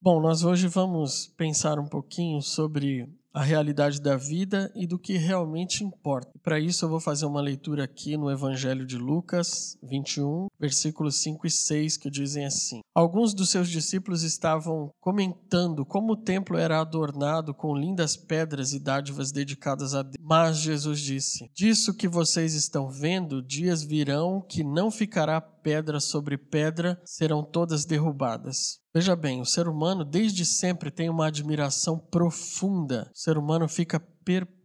Bom, nós hoje vamos pensar um pouquinho sobre a realidade da vida e do que realmente importa. Para isso, eu vou fazer uma leitura aqui no Evangelho de Lucas 21, versículos 5 e 6, que dizem assim: Alguns dos seus discípulos estavam comentando como o templo era adornado com lindas pedras e dádivas dedicadas a Deus. Mas Jesus disse: Disso que vocês estão vendo, dias virão que não ficará pedra sobre pedra, serão todas derrubadas. Veja bem, o ser humano desde sempre tem uma admiração profunda. O ser humano fica perplexo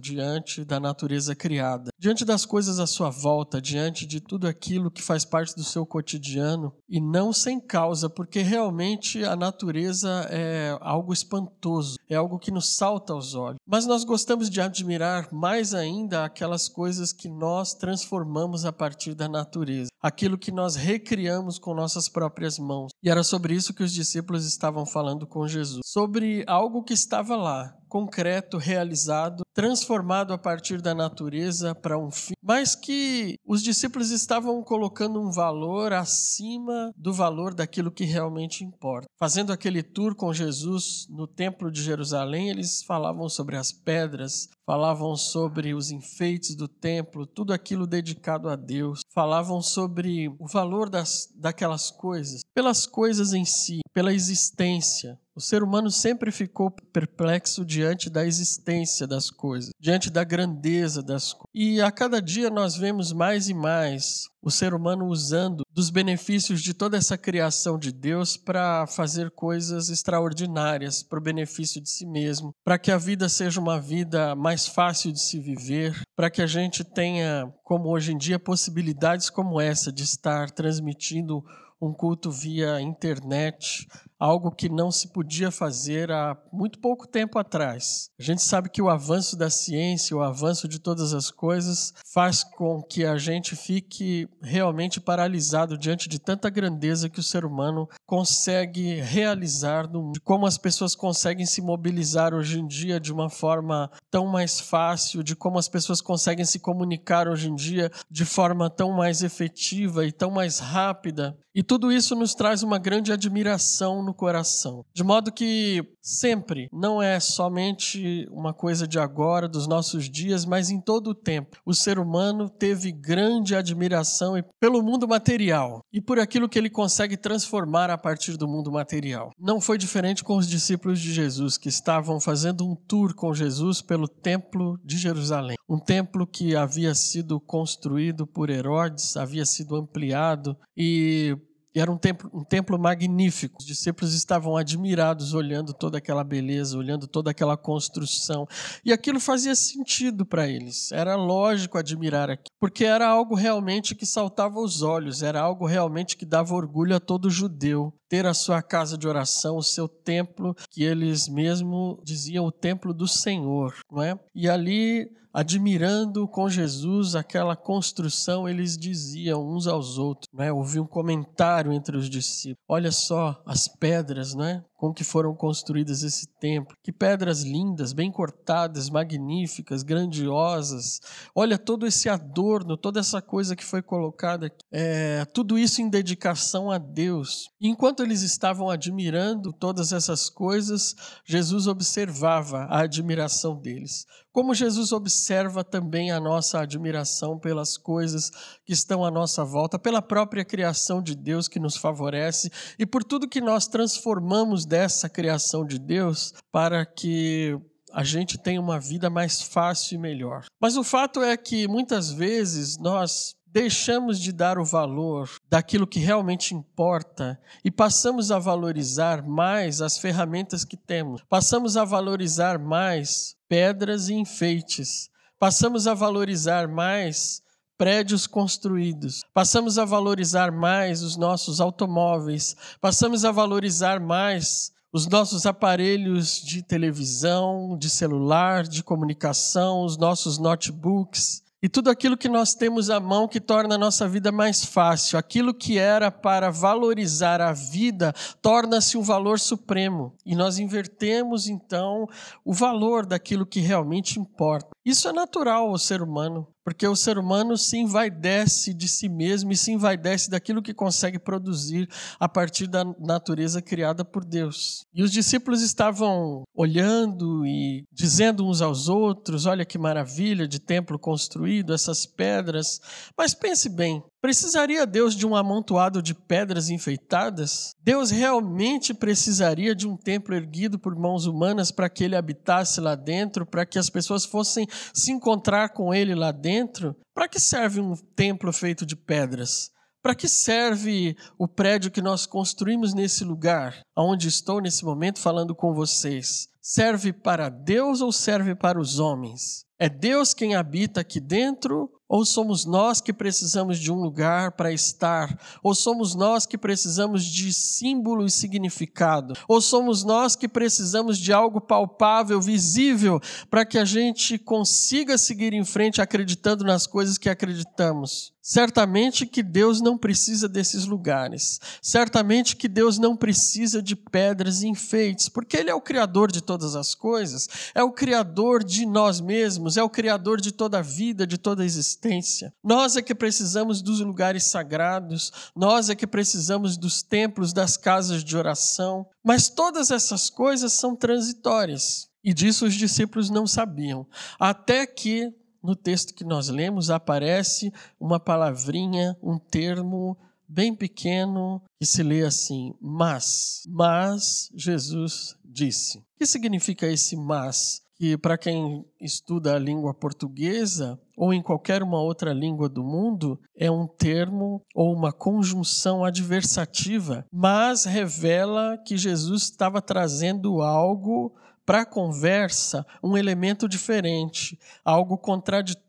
diante da natureza criada, diante das coisas à sua volta, diante de tudo aquilo que faz parte do seu cotidiano, e não sem causa, porque realmente a natureza é algo espantoso, é algo que nos salta aos olhos. Mas nós gostamos de admirar mais ainda aquelas coisas que nós transformamos a partir da natureza, aquilo que nós recriamos com nossas próprias mãos. E era sobre isso que os discípulos estavam falando com Jesus, sobre algo que estava lá, concreto, realizado, transformado a partir da natureza para um fim, mas que os discípulos estavam colocando um valor acima do valor daquilo que realmente importa. Fazendo aquele tour com Jesus no Templo de Jerusalém, eles falavam sobre as pedras, falavam sobre os enfeites do templo, tudo aquilo dedicado a Deus, falavam sobre o valor das, daquelas coisas, pelas coisas em si, pela existência, o ser humano sempre ficou perplexo diante da existência das coisas, diante da grandeza das coisas. E a cada dia nós vemos mais e mais o ser humano usando dos benefícios de toda essa criação de Deus para fazer coisas extraordinárias para o benefício de si mesmo, para que a vida seja uma vida mais fácil de se viver, para que a gente tenha, como hoje em dia, possibilidades como essa de estar transmitindo um culto via internet, algo que não se podia fazer há muito pouco tempo atrás. A gente sabe que o avanço da ciência, o avanço de todas as coisas, faz com que a gente fique realmente paralisado diante de tanta grandeza que o ser humano consegue realizar, de como as pessoas conseguem se mobilizar hoje em dia de uma forma tão mais fácil, de como as pessoas conseguem se comunicar hoje em dia de forma tão mais efetiva e tão mais rápida. E tudo isso nos traz uma grande admiração no coração. De modo que sempre, não é somente uma coisa de agora, dos nossos dias, mas em todo o tempo, o ser humano teve grande admiração pelo mundo material e por aquilo que ele consegue transformar a partir do mundo material. Não foi diferente com os discípulos de Jesus, que estavam fazendo um tour com Jesus pelo Templo de Jerusalém. Um templo que havia sido construído por Herodes, havia sido ampliado e e era um templo, um templo magnífico. Os discípulos estavam admirados olhando toda aquela beleza, olhando toda aquela construção. E aquilo fazia sentido para eles. Era lógico admirar aquilo, porque era algo realmente que saltava aos olhos, era algo realmente que dava orgulho a todo judeu. Ter a sua casa de oração, o seu templo, que eles mesmo diziam o templo do Senhor, não é? E ali admirando com Jesus aquela construção, eles diziam uns aos outros, né? Ouvi um comentário entre os discípulos. Olha só as pedras, né? Com que foram construídas esse templo. Que pedras lindas, bem cortadas, magníficas, grandiosas. Olha todo esse adorno, toda essa coisa que foi colocada aqui. É, tudo isso em dedicação a Deus. Enquanto eles estavam admirando todas essas coisas, Jesus observava a admiração deles. Como Jesus observa também a nossa admiração pelas coisas que estão à nossa volta, pela própria criação de Deus que nos favorece e por tudo que nós transformamos dessa criação de Deus para que a gente tenha uma vida mais fácil e melhor. Mas o fato é que muitas vezes nós deixamos de dar o valor daquilo que realmente importa e passamos a valorizar mais as ferramentas que temos, passamos a valorizar mais pedras e enfeites, passamos a valorizar mais prédios construídos, passamos a valorizar mais os nossos automóveis, passamos a valorizar mais os nossos aparelhos de televisão, de celular, de comunicação, os nossos notebooks e tudo aquilo que nós temos à mão que torna a nossa vida mais fácil. Aquilo que era para valorizar a vida torna-se um valor supremo. E nós invertemos então o valor daquilo que realmente importa. Isso é natural ao ser humano, porque o ser humano se envaidece de si mesmo e se envaidece daquilo que consegue produzir a partir da natureza criada por Deus. E os discípulos estavam olhando e dizendo uns aos outros: Olha que maravilha de templo construído, essas pedras. Mas pense bem: Precisaria Deus de um amontoado de pedras enfeitadas? Deus realmente precisaria de um templo erguido por mãos humanas para que ele habitasse lá dentro, para que as pessoas fossem se encontrar com ele lá dentro? Para que serve um templo feito de pedras? Para que serve o prédio que nós construímos nesse lugar, onde estou nesse momento falando com vocês? Serve para Deus ou serve para os homens? É Deus quem habita aqui dentro ou somos nós que precisamos de um lugar para estar? Ou somos nós que precisamos de símbolo e significado? Ou somos nós que precisamos de algo palpável, visível, para que a gente consiga seguir em frente acreditando nas coisas que acreditamos? Certamente que Deus não precisa desses lugares. Certamente que Deus não precisa de pedras e enfeites, porque Ele é o Criador de todas as coisas, é o Criador de nós mesmos, é o Criador de toda a vida, de toda a existência. Nós é que precisamos dos lugares sagrados, nós é que precisamos dos templos, das casas de oração, mas todas essas coisas são transitórias. E disso os discípulos não sabiam. Até que no texto que nós lemos aparece uma palavrinha, um termo bem pequeno que se lê assim: mas. Mas Jesus disse. O que significa esse mas? Que para quem estuda a língua portuguesa ou em qualquer uma outra língua do mundo é um termo ou uma conjunção adversativa, mas revela que Jesus estava trazendo algo para a conversa um elemento diferente, algo contraditório,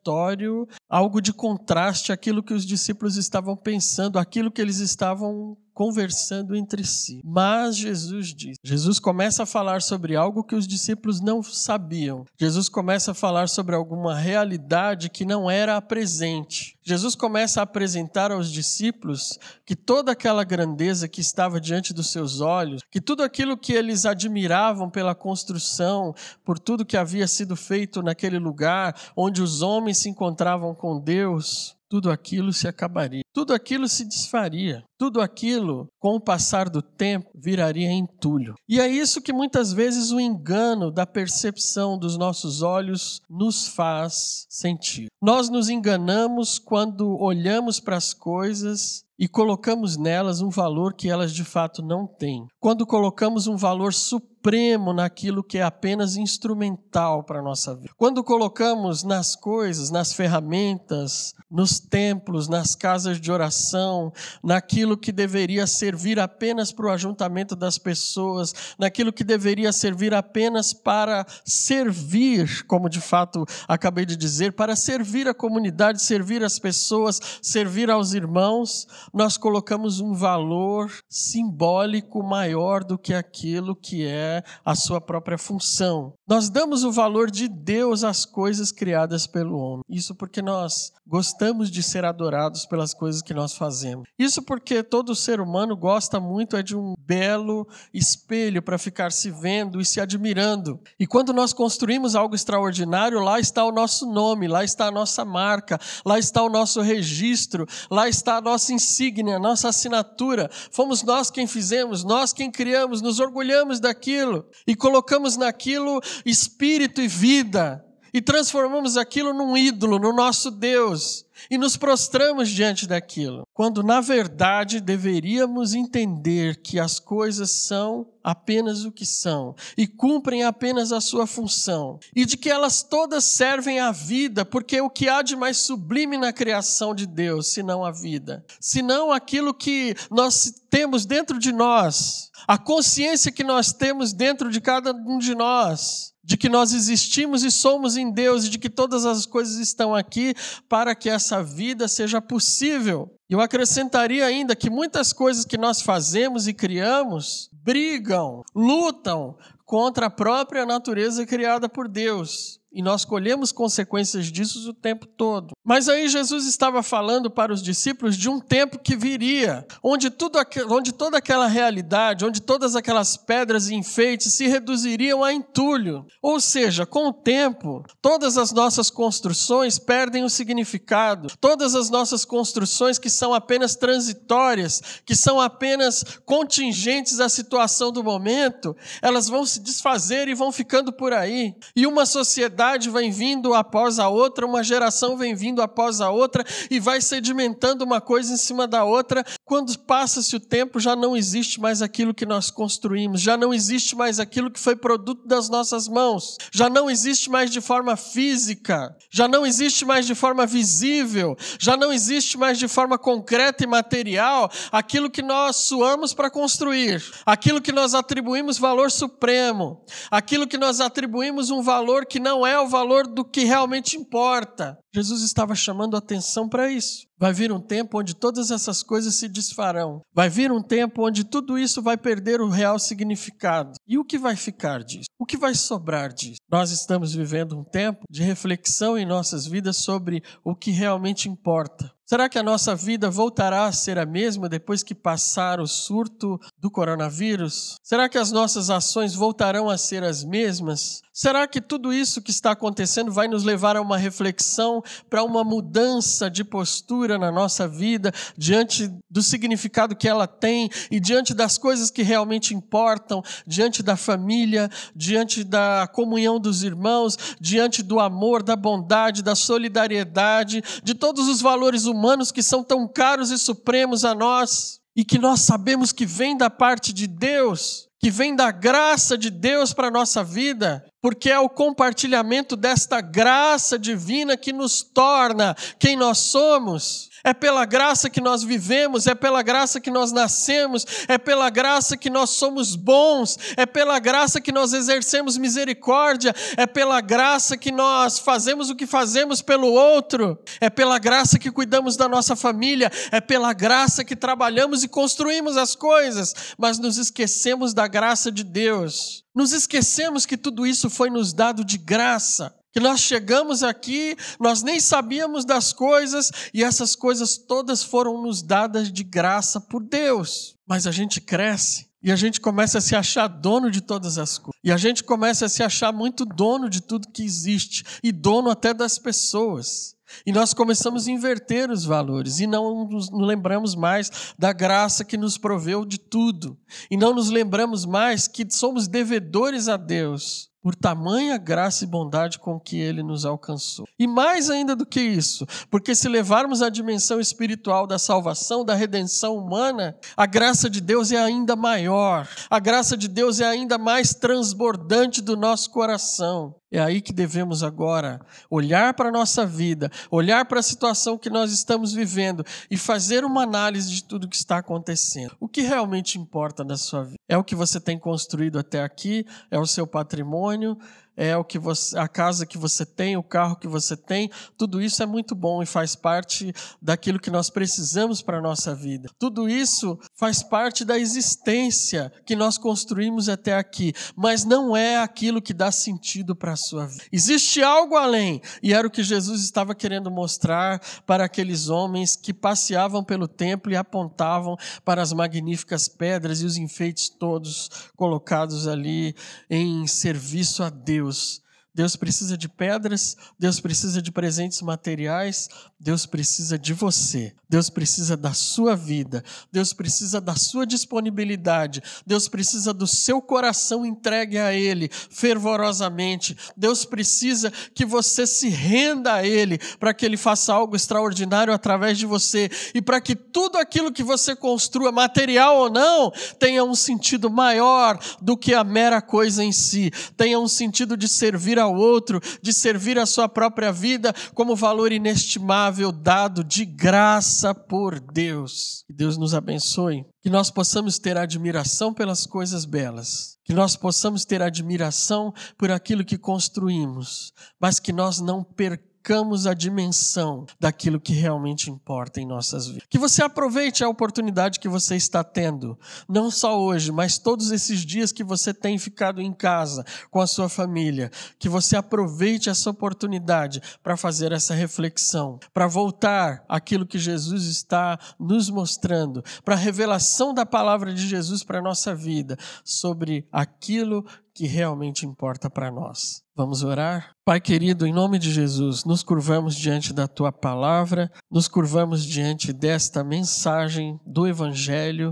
algo de contraste àquilo que os discípulos estavam pensando, aquilo que eles estavam conversando entre si. Mas Jesus diz: Jesus começa a falar sobre algo que os discípulos não sabiam. Jesus começa a falar sobre alguma realidade que não era a presente. Jesus começa a apresentar aos discípulos que toda aquela grandeza que estava diante dos seus olhos, que tudo aquilo que eles admiravam pela construção, por tudo que havia sido feito naquele lugar onde os homens se encontravam com Deus, tudo aquilo se acabaria, tudo aquilo se desfaria, tudo aquilo, com o passar do tempo, viraria entulho. E é isso que muitas vezes o engano da percepção dos nossos olhos nos faz sentir. Nós nos enganamos quando olhamos para as coisas e colocamos nelas um valor que elas de fato não têm. Quando colocamos um valor supremo naquilo que é apenas instrumental para a nossa vida. Quando colocamos nas coisas, nas ferramentas, nos templos, nas casas de oração, naquilo que deveria servir apenas para o ajuntamento das pessoas, naquilo que deveria servir apenas para servir, como de fato acabei de dizer, para servir a comunidade, servir as pessoas, servir aos irmãos, nós colocamos um valor simbólico maior do que aquilo que é a sua própria função. Nós damos o valor de Deus às coisas criadas pelo homem. Isso porque nós gostamos de ser adorados pelas coisas que nós fazemos. Isso porque todo ser humano gosta muito é de um belo espelho para ficar se vendo e se admirando. E quando nós construímos algo extraordinário, lá está o nosso nome, lá está a nossa marca, lá está o nosso registro, lá está a nossa insígnia, a nossa assinatura. Fomos nós quem fizemos, nós quem criamos, nos orgulhamos daquilo e colocamos naquilo espírito e vida e transformamos aquilo num ídolo, no nosso Deus, e nos prostramos diante daquilo, quando na verdade deveríamos entender que as coisas são apenas o que são e cumprem apenas a sua função, e de que elas todas servem à vida, porque o que há de mais sublime na criação de Deus, senão a vida, senão aquilo que nós temos dentro de nós, a consciência que nós temos dentro de cada um de nós, de que nós existimos e somos em Deus e de que todas as coisas estão aqui para que essa vida seja possível. Eu acrescentaria ainda que muitas coisas que nós fazemos e criamos brigam, lutam contra a própria natureza criada por Deus. E nós colhemos consequências disso o tempo todo. Mas aí Jesus estava falando para os discípulos de um tempo que viria, onde, tudo, onde toda aquela realidade, onde todas aquelas pedras e enfeites se reduziriam a entulho. Ou seja, com o tempo, todas as nossas construções perdem o significado. Todas as nossas construções que são apenas transitórias, que são apenas contingentes à situação do momento, elas vão se desfazer e vão ficando por aí. E uma sociedade sociedade vem vindo após a outra, uma geração vem vindo após a outra e vai sedimentando uma coisa em cima da outra. Quando passa-se o tempo, já não existe mais aquilo que nós construímos, já não existe mais aquilo que foi produto das nossas mãos, já não existe mais de forma física, já não existe mais de forma visível, já não existe mais de forma concreta e material aquilo que nós suamos para construir, aquilo que nós atribuímos valor supremo, aquilo que nós atribuímos um valor que não é o valor do que realmente importa. Jesus estava chamando atenção para isso. Vai vir um tempo onde todas essas coisas se desfarão. Vai vir um tempo onde tudo isso vai perder o real significado. E o que vai ficar disso? O que vai sobrar disso? Nós estamos vivendo um tempo de reflexão em nossas vidas sobre o que realmente importa. Será que a nossa vida voltará a ser a mesma depois que passar o surto do coronavírus? Será que as nossas ações voltarão a ser as mesmas? Será que tudo isso que está acontecendo vai nos levar a uma reflexão, para uma mudança de postura na nossa vida, diante do significado que ela tem e diante das coisas que realmente importam, diante da família, diante da comunhão dos irmãos, diante do amor, da bondade, da solidariedade, de todos os valores humanos? Humanos que são tão caros e supremos a nós e que nós sabemos que vem da parte de Deus, que vem da graça de Deus para a nossa vida, porque é o compartilhamento desta graça divina que nos torna quem nós somos. É pela graça que nós vivemos, é pela graça que nós nascemos, é pela graça que nós somos bons, é pela graça que nós exercemos misericórdia, é pela graça que nós fazemos o que fazemos pelo outro, é pela graça que cuidamos da nossa família, é pela graça que trabalhamos e construímos as coisas, mas nos esquecemos da graça de Deus. Nos esquecemos que tudo isso foi nos dado de graça que nós chegamos aqui, nós nem sabíamos das coisas e essas coisas todas foram nos dadas de graça por Deus. Mas a gente cresce e a gente começa a se achar dono de todas as coisas. E a gente começa a se achar muito dono de tudo que existe e dono até das pessoas. E nós começamos a inverter os valores e não nos lembramos mais da graça que nos proveu de tudo. E não nos lembramos mais que somos devedores a Deus por tamanha graça e bondade com que ele nos alcançou. E mais ainda do que isso, porque se levarmos a dimensão espiritual da salvação, da redenção humana, a graça de Deus é ainda maior, a graça de Deus é ainda mais transbordante do nosso coração. É aí que devemos agora olhar para a nossa vida, olhar para a situação que nós estamos vivendo e fazer uma análise de tudo que está acontecendo. O que realmente importa na sua vida? É o que você tem construído até aqui? É o seu patrimônio? espontâneo, é o que você, a casa que você tem, o carro que você tem, tudo isso é muito bom e faz parte daquilo que nós precisamos para a nossa vida. Tudo isso faz parte da existência que nós construímos até aqui, mas não é aquilo que dá sentido para a sua vida. Existe algo além, e era o que Jesus estava querendo mostrar para aqueles homens que passeavam pelo templo e apontavam para as magníficas pedras e os enfeites todos colocados ali em serviço a Deus. Deus. Deus precisa de pedras, Deus precisa de presentes materiais, Deus precisa de você, Deus precisa da sua vida, Deus precisa da sua disponibilidade, Deus precisa do seu coração entregue a Ele fervorosamente, Deus precisa que você se renda a Ele para que Ele faça algo extraordinário através de você e para que tudo aquilo que você construa, material ou não, tenha um sentido maior do que a mera coisa em si, tenha um sentido de servir ao outro, de servir a sua própria vida como valor inestimável dado de graça por Deus. Que Deus nos abençoe. Que nós possamos ter admiração pelas coisas belas. Que nós possamos ter admiração por aquilo que construímos. Mas que nós não percamos percamos a dimensão daquilo que realmente importa em nossas vidas. Que você aproveite a oportunidade que você está tendo, não só hoje, mas todos esses dias que você tem ficado em casa com a sua família. Que você aproveite essa oportunidade para fazer essa reflexão, para voltar aquilo que Jesus está nos mostrando, para a revelação da palavra de Jesus para a nossa vida, sobre aquilo que realmente importa para nós. Vamos orar? Pai querido, em nome de Jesus, nos curvamos diante da tua palavra, nos curvamos diante desta mensagem do Evangelho